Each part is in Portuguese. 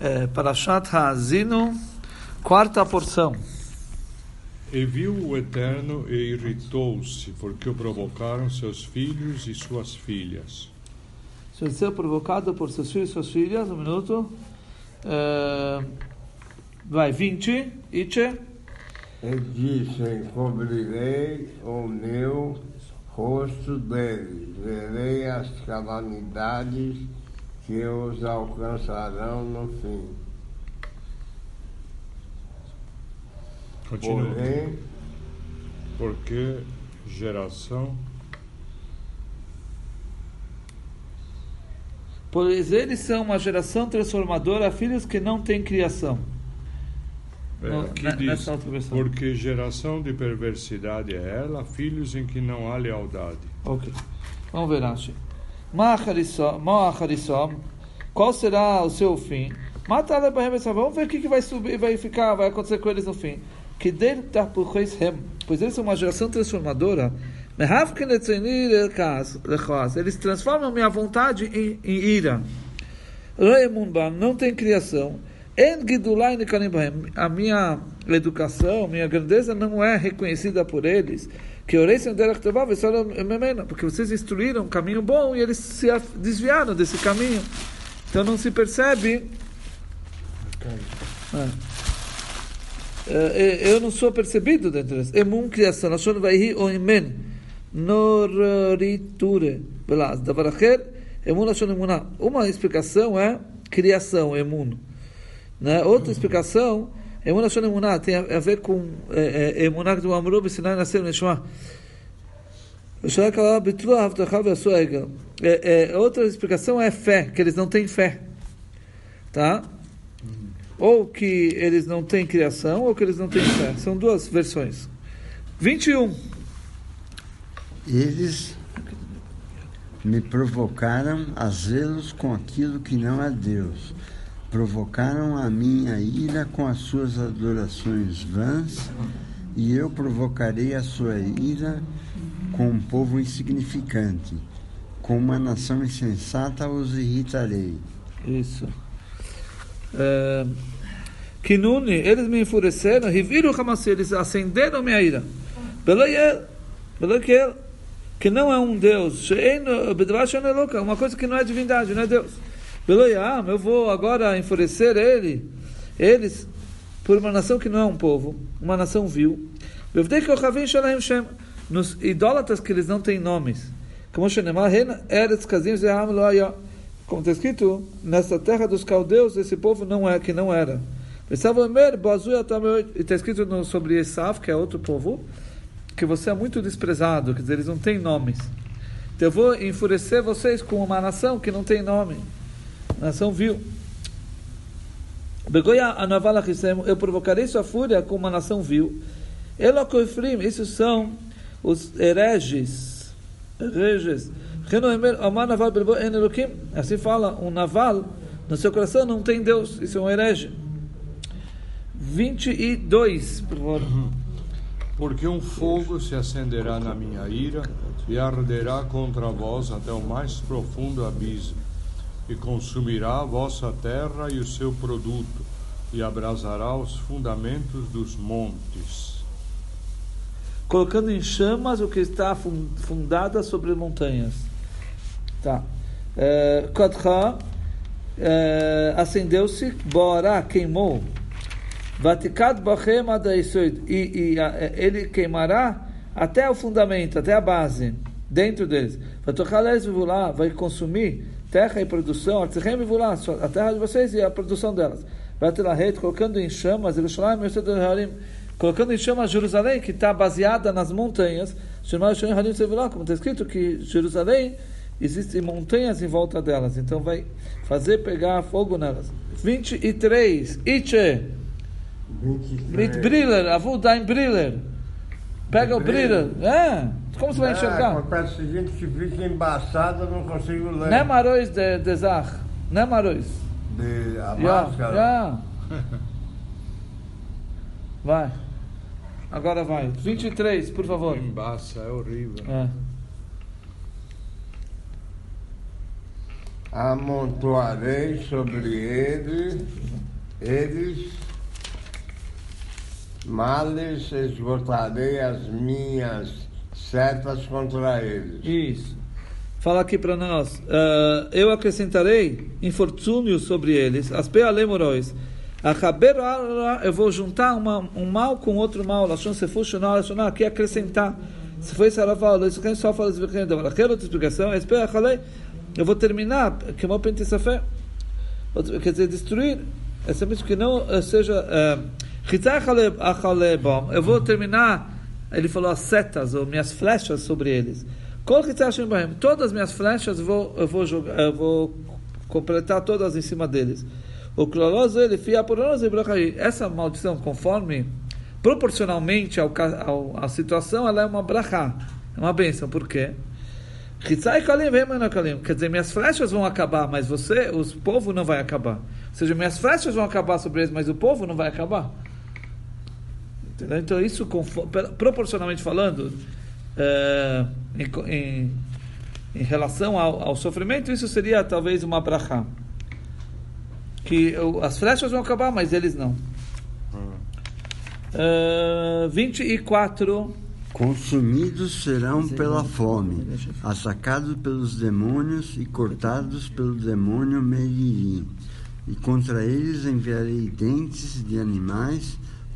É, Parashat Hazino, quarta porção. E viu o Eterno e irritou-se, porque o provocaram seus filhos e suas filhas. Se ser provocado por seus filhos e suas filhas, um minuto. É, vai, 20, Itche. E disse: Encobrirei o meu rosto deles, verei as calamidades que os alcançarão no fim. Continua. Porém, Porque geração Pois eles são uma geração transformadora, filhos que não têm criação. é, No- aqui ne- diz, porque geração de perversidade é ela, filhos em que não há lealdade. Ok. Vamos ver, Rashi. Qual será o seu fim? Mata Vamos ver o que, vai subir, vai ficar, vai acontecer com eles no fim. Que pois eles são uma geração transformadora. Eles transformam minha vontade em, em ira. Não tem criação. A minha educação, minha grandeza não é reconhecida por eles. Que v'salam memena. Porque vocês instruíram um caminho bom e eles se desviaram desse caminho. Então não se percebe. É. É, eu não sou percebido dentro deles. Emun criação. Lashon vaihi o imen. Nororiture. Belaz. Davar acher. Emun lashon emuná. Uma explicação é criação, emun. Né? Outra explicação, emun lashon emuná, tem a, a ver com é, é, emuná do amru b'sinai nascer neshma. É, é, outra explicação é fé, que eles não têm fé. Tá? Ou que eles não têm criação, ou que eles não têm fé. São duas versões. 21. Eles me provocaram a zelos com aquilo que não é Deus. Provocaram a minha ira com as suas adorações vãs, e eu provocarei a sua ira com um povo insignificante. Com uma nação insensata os irritarei. Isso. É, Kinuni, eles me enfureceram, reviram o Hamassi, eles acenderam minha ira. Beloiel, Beloiel, que não é um Deus, uma coisa que não é divindade, não é Deus. Beloiam, eu vou agora enfurecer ele, eles, por uma nação que não é um povo, uma nação vil. Nos idólatras que eles não têm nomes. Como está escrito, nessa terra dos caldeus, esse povo não é, que não era. E está escrito no, sobre Esav, que é outro povo, que você é muito desprezado, quer dizer, eles não têm nomes. Então eu vou enfurecer vocês com uma nação que não tem nome. Nação vil. Begoia Anavala eu provocarei sua fúria com uma nação vil. Elocoifrim, esses são os hereges. Hereges. Assim fala, um naval no seu coração não tem Deus. Isso é um herege. 22, por favor. Porque um fogo se acenderá na minha ira e arderá contra vós até o mais profundo abismo, e consumirá a vossa terra e o seu produto, e abrasará os fundamentos dos montes. colocando em chamas o que está fun- fundada sobre montanhas. Tá. É, Kodcha é, acendeu-se, Borá queimou, Vatikat Bachem Adaisoid, e, e é, ele queimará até o fundamento, até a base, dentro deles. Vatochalez vai consumir terra e produção, a terra de vocês e a produção delas. Colocando em chamas, colocando em chamas Jerusalém, que está baseada nas montanhas, como está escrito que Jerusalém existem montanhas em volta delas, então vai fazer pegar fogo nelas. 23, Itche, mit 23. Briller, Avu dein Briller. Pega o Briller, é, como você vai Ah, enxergar? acontece o seguinte que fica embaçado, eu não consigo ler. Não é Marois de, de Zach, não é Marois. De a Já, máscara. já. Vai. Agora vai. 23, por favor. Embaça, é horrível. É. Amontoarei sobre ele eles, males esgotarei as minhas setas contra eles. Isso. Fala aqui para nós. Uh, eu acrescentarei infortúnios sobre eles. As pealemoróis. Eu vou juntar uma, um mal com outro mal. Aqui acrescentar. Se foi Saraval, isso que só fala isso. Aquela outra explicação. Eu vou terminar. Que mal fé. Quer dizer, destruir. É simplesmente que não seja. Eu vou terminar. Ele falou as setas, ou minhas flechas sobre eles. Todas as minhas flechas vou, eu vou, jogar, eu vou completar todas em cima deles. O cloroso ele fia por Essa maldição, conforme proporcionalmente ao, ao, à situação, ela é uma brachá, é uma bênção. Por quê? Quer dizer, minhas flechas vão acabar, mas você, o povo não vai acabar. Ou seja, minhas flechas vão acabar sobre eles, mas o povo não vai acabar. Entendeu? Então, isso, proporcionalmente falando, é, em, em, em, relação ao, ao, sofrimento, isso seria talvez uma brachá. Que as flechas vão acabar, mas eles não. Uh, 24. Consumidos serão pela fome, atacados pelos demônios e cortados pelo demônio Meriri. E contra eles enviarei dentes de animais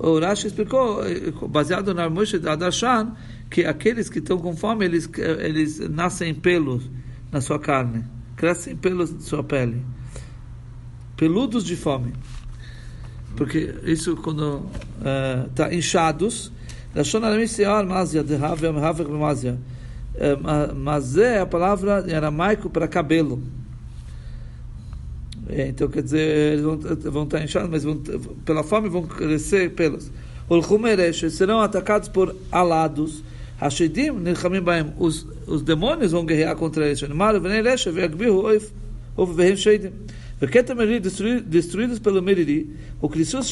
O Rashi explicou, baseado na Moshe da Adashan, que aqueles que estão com fome, eles, eles nascem pelos na sua carne crescem pelos de sua pele, peludos de fome. Porque isso quando está uh, inchados, mas é a palavra em aramaico para cabelo. É, então quer dizer, vão, vão estar inchados, mas vão, pela fome vão crescer pelos. serão atacados por alados. Os, os demônios vão guerrear contra eles. Oif, destruídos pelo meriri. O Krissus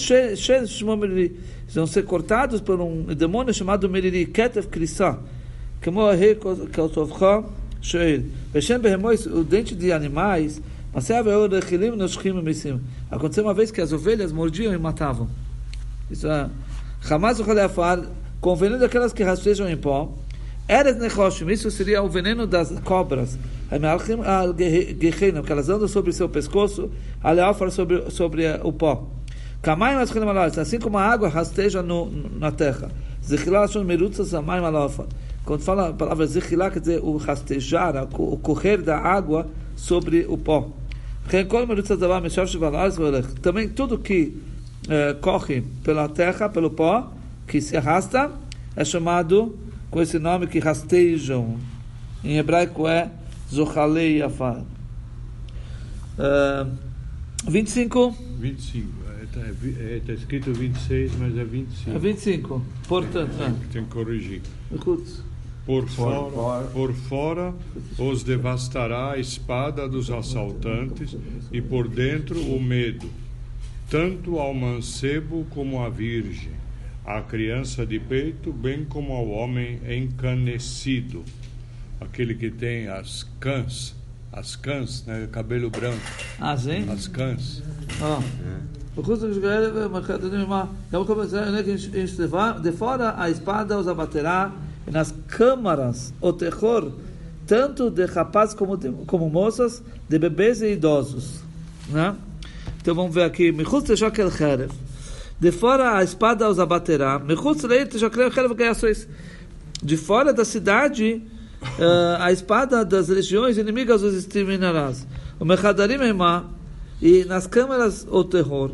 chamou meriri. Vão ser cortados por um demônio chamado meriri. Ketef krissa. A rei kaltovcha sheil. Veshem o dente de animais, Aconteceu uma vez que as ovelhas mordiam e matavam. Isso é. Hamas com o veneno daquelas que rastejam em pó. Eres nechoshim, isso seria o veneno das cobras. Que elas andam sobre seu pescoço, aleafar sobre, sobre o pó. Assim como a água rasteja no, na terra. Quando fala a palavra zechilá, quer dizer o rastejar, o correr da água sobre o pó. Também tudo que eh, corre pela terra, pelo pó, que se arrasta é chamado com esse nome que rastejam. Em hebraico é Zochalei Afar. Uh, 25. 25. Está é, tá escrito 26, mas é 25. É 25. Portanto, tem, tem, tem que corrigir. Por fora, por fora os devastará a espada dos assaltantes e por dentro o medo, tanto ao mancebo como à virgem à criança de peito, bem como ao homem encanecido, aquele que tem as cãs, as cãs, né, cabelo branco. Ah, sim? As cãs. Ah. De fora a espada os abaterá, nas câmaras o terror, tanto de rapazes como, de, como moças, de bebês e idosos. Né? Então vamos ver aqui. De fora a espada os abaterá. De fora da cidade, uh, a espada das legiões inimigas os exterminarás. O e nas câmaras o terror.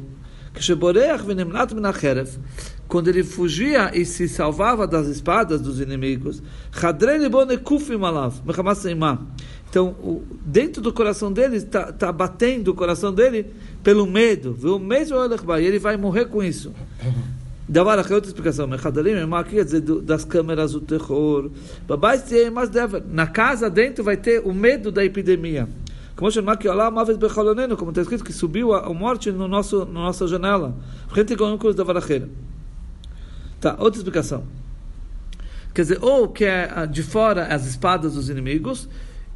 Quando ele fugia e se salvava das espadas dos inimigos, então, dentro do coração dele, está tá batendo o coração dele pelo medo. Viu? Mesmo e ele vai morrer com isso. Davar a outra explicação. Mechadalim é quer dizer das câmeras do terror. Na casa dentro vai ter o medo da epidemia. Como vez como está escrito que subiu a morte no nosso na nossa janela. Gente com um da varacheira. Tá, outra explicação. Quer dizer, ou que é de fora as espadas dos inimigos,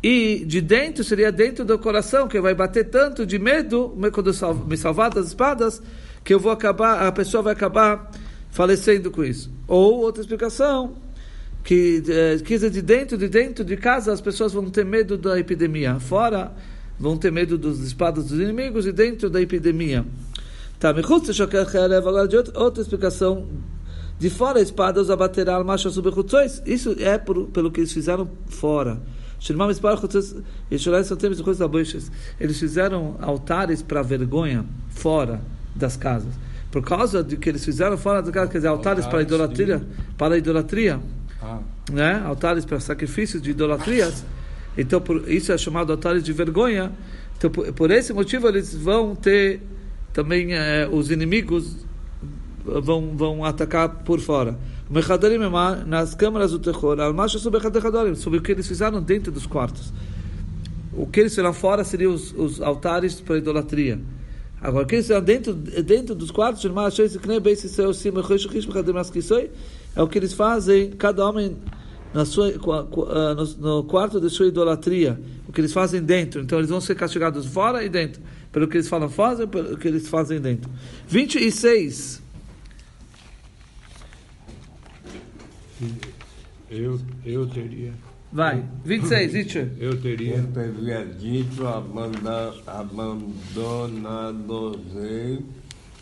e de dentro seria dentro do coração, que vai bater tanto de medo, quando eu me salvar das espadas, que eu vou acabar, a pessoa vai acabar falecendo com isso. Ou outra explicação, que é, quer dizer, de dentro, de dentro de casa, as pessoas vão ter medo da epidemia. Fora, vão ter medo dos espadas dos inimigos e dentro da epidemia. Tá, agora de outra explicação de fora a espada os abaterá macho subchutzos. Isso é por, pelo que eles fizeram fora. Eles fizeram altares para vergonha fora das casas. Por causa de que eles fizeram fora das casas, quer dizer, altares, altares para idolatria, para idolatria, ah. né? altares para sacrifícios de idolatrias. Então, por, isso é chamado altares de vergonha. Então, por, por esse motivo, eles vão ter também eh, os inimigos vão, vão atacar por fora. Nas câmaras do terror, sobre o que eles fizeram dentro dos quartos. O que eles fizeram fora seriam os, os altares para idolatria. Agora, o que eles fizeram dentro, dentro dos quartos, é o que eles fazem, cada homem na sua, no, no quarto de sua idolatria. O que eles fazem dentro. Então, eles vão ser castigados fora e dentro. Pelo que eles falam fora pelo que eles fazem dentro. 26. Eu, eu teria. Vai, 26, Itcher. Eu teria. Eu teria dito abandonado-ei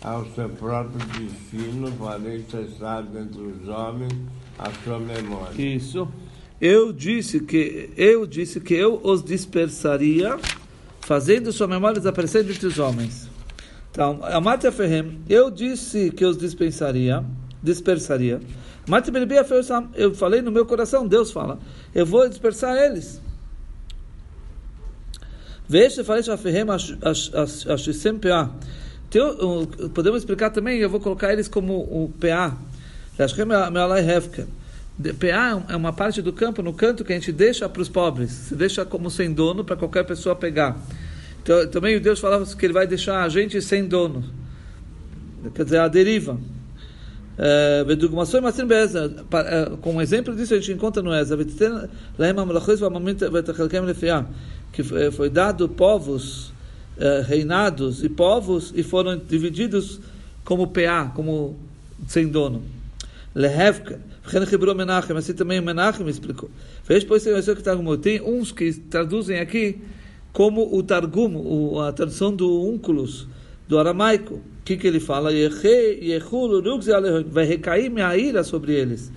ao seu próprio destino, farei cessar dentre os homens a sua memória. Isso. Eu disse que eu disse que eu os dispersaria, fazendo sua memória desaparecer entre os homens. Então, Amate Ferhem, eu disse que os dispensaria, dispersaria. Eu falei no meu coração, Deus fala, eu vou dispersar eles. Falei Podemos explicar também, eu vou colocar eles como o PA. PA é uma parte do campo, no canto que a gente deixa para os pobres. Se deixa como sem dono para qualquer pessoa pegar. Então, também Deus falava que ele vai deixar a gente sem dono. Quer dizer, a deriva. Com um exemplo disso a gente encontra no Eza, que foi dado povos, reinados e povos e foram divididos como PA, como sem dono. Lehevka. Assim também Menachem explicou. Tem uns que traduzem aqui como o Targum, a tradução do Unculus, do aramaico que, que ele fala? Vai recair minha ira sobre eles.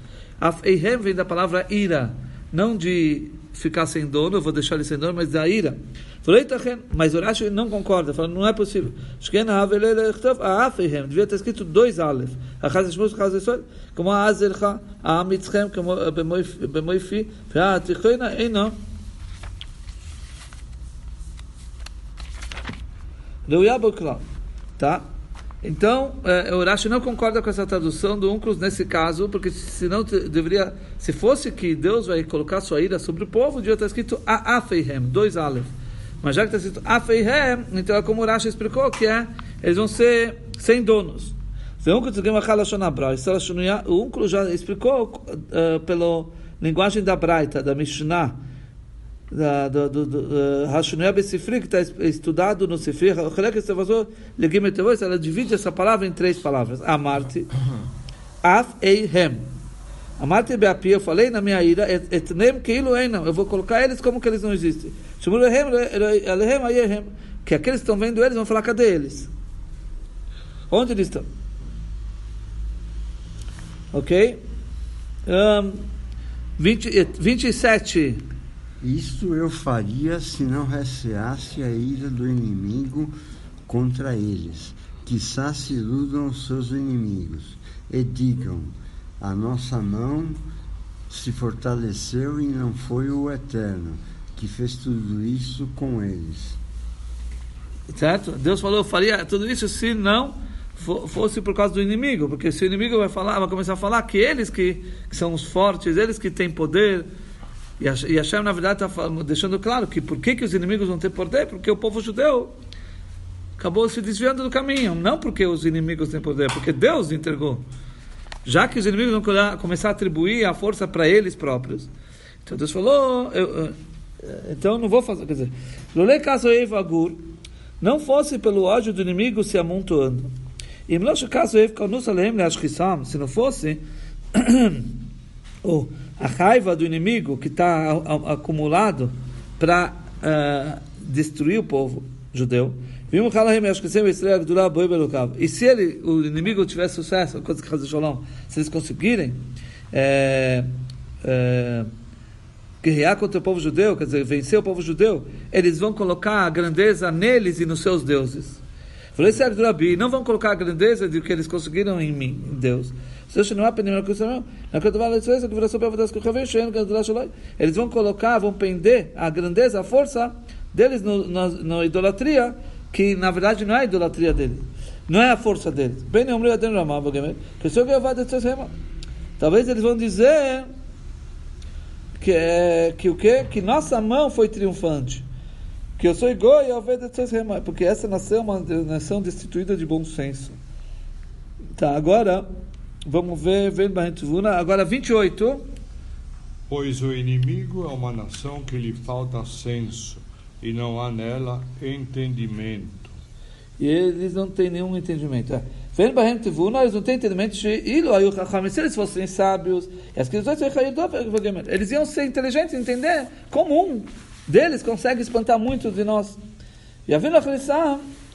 Eihem vem da palavra ira, não de ficar sem dono, eu vou deixar ele sem dono, mas da ira. Mas Urashi não concorda, fala, não é possível. Devia ter escrito dois alef. Como a Azercha, a Amitzchem, como Bemoifi, a Tichoina, e não. Reuia Boklau. Tá? Então, é, o Rashi não concorda com essa tradução do Unclus nesse caso, porque senão deveria, se fosse que Deus vai colocar sua ira sobre o povo, devia estar escrito Afeihem, dois Aleph. Mas já que está escrito Afeihem, então é como o Rashi explicou, que é, eles vão ser sem donos. O Unclus já explicou uh, pela linguagem da Braita, da Mishnah, da, do, do, do Besifri, que está estudado no Sifri, ela divide essa palavra em três palavras. Amarte, Af Eihem. Amarte Beapi, eu falei na minha ira, etnem keilu einam, eu vou colocar eles como que eles não existem. Que aqueles que estão vendo eles vão falar, cadê eles? Onde eles estão? Ok? Um, 20, 27. Isto eu faria se não receasse a ira do inimigo contra eles. Quizá se iludam os seus inimigos e digam: a nossa mão se fortaleceu e não foi o Eterno que fez tudo isso com eles. Certo? Deus falou: eu faria tudo isso se não fosse por causa do inimigo, porque se o inimigo vai falar, vai começar a falar que eles que, que são os fortes, eles que têm poder, e Hashem, na verdade, está deixando claro que por que, que os inimigos vão ter poder? Porque o povo judeu acabou se desviando do caminho. Não porque os inimigos têm poder, porque Deus entregou. Já que os inimigos vão começar a atribuir a força para eles próprios. Então Deus falou, eu, eu, então não vou fazer. Quer dizer, não fosse pelo ódio do inimigo se amontoando. E se não fosse oh, a raiva do inimigo que está acumulado para uh, destruir o povo judeu. E se ele, o inimigo tiver sucesso, que se eles conseguirem é, é, guerrear contra o povo judeu, quer dizer, vencer o povo judeu, eles vão colocar a grandeza neles e nos seus deuses. Não vão colocar a grandeza de que eles conseguiram em mim, em Deus. Eles vão colocar, vão pender a grandeza, a força deles na, idolatria, que na verdade não é a idolatria deles, não é a força deles. Talvez eles vão dizer que, que o que? Que nossa mão foi triunfante. Que eu sou Igor e eu vejo porque essa nação é uma nação destituída de bom senso. Tá, agora Vamos ver, ver agora 28. Pois o inimigo é uma nação que lhe falta senso e não há nela entendimento. E eles não têm nenhum entendimento. É. Vem Bahem Tivuna, eles não têm entendimento. Se eles fossem sábios, eles iam ser inteligentes, entender como um deles consegue espantar muito de nós. E a Vina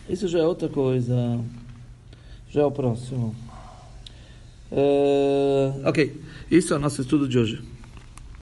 isso já é outra coisa. Já é o próximo. Uh, ok, isso é o nosso estudo de hoje.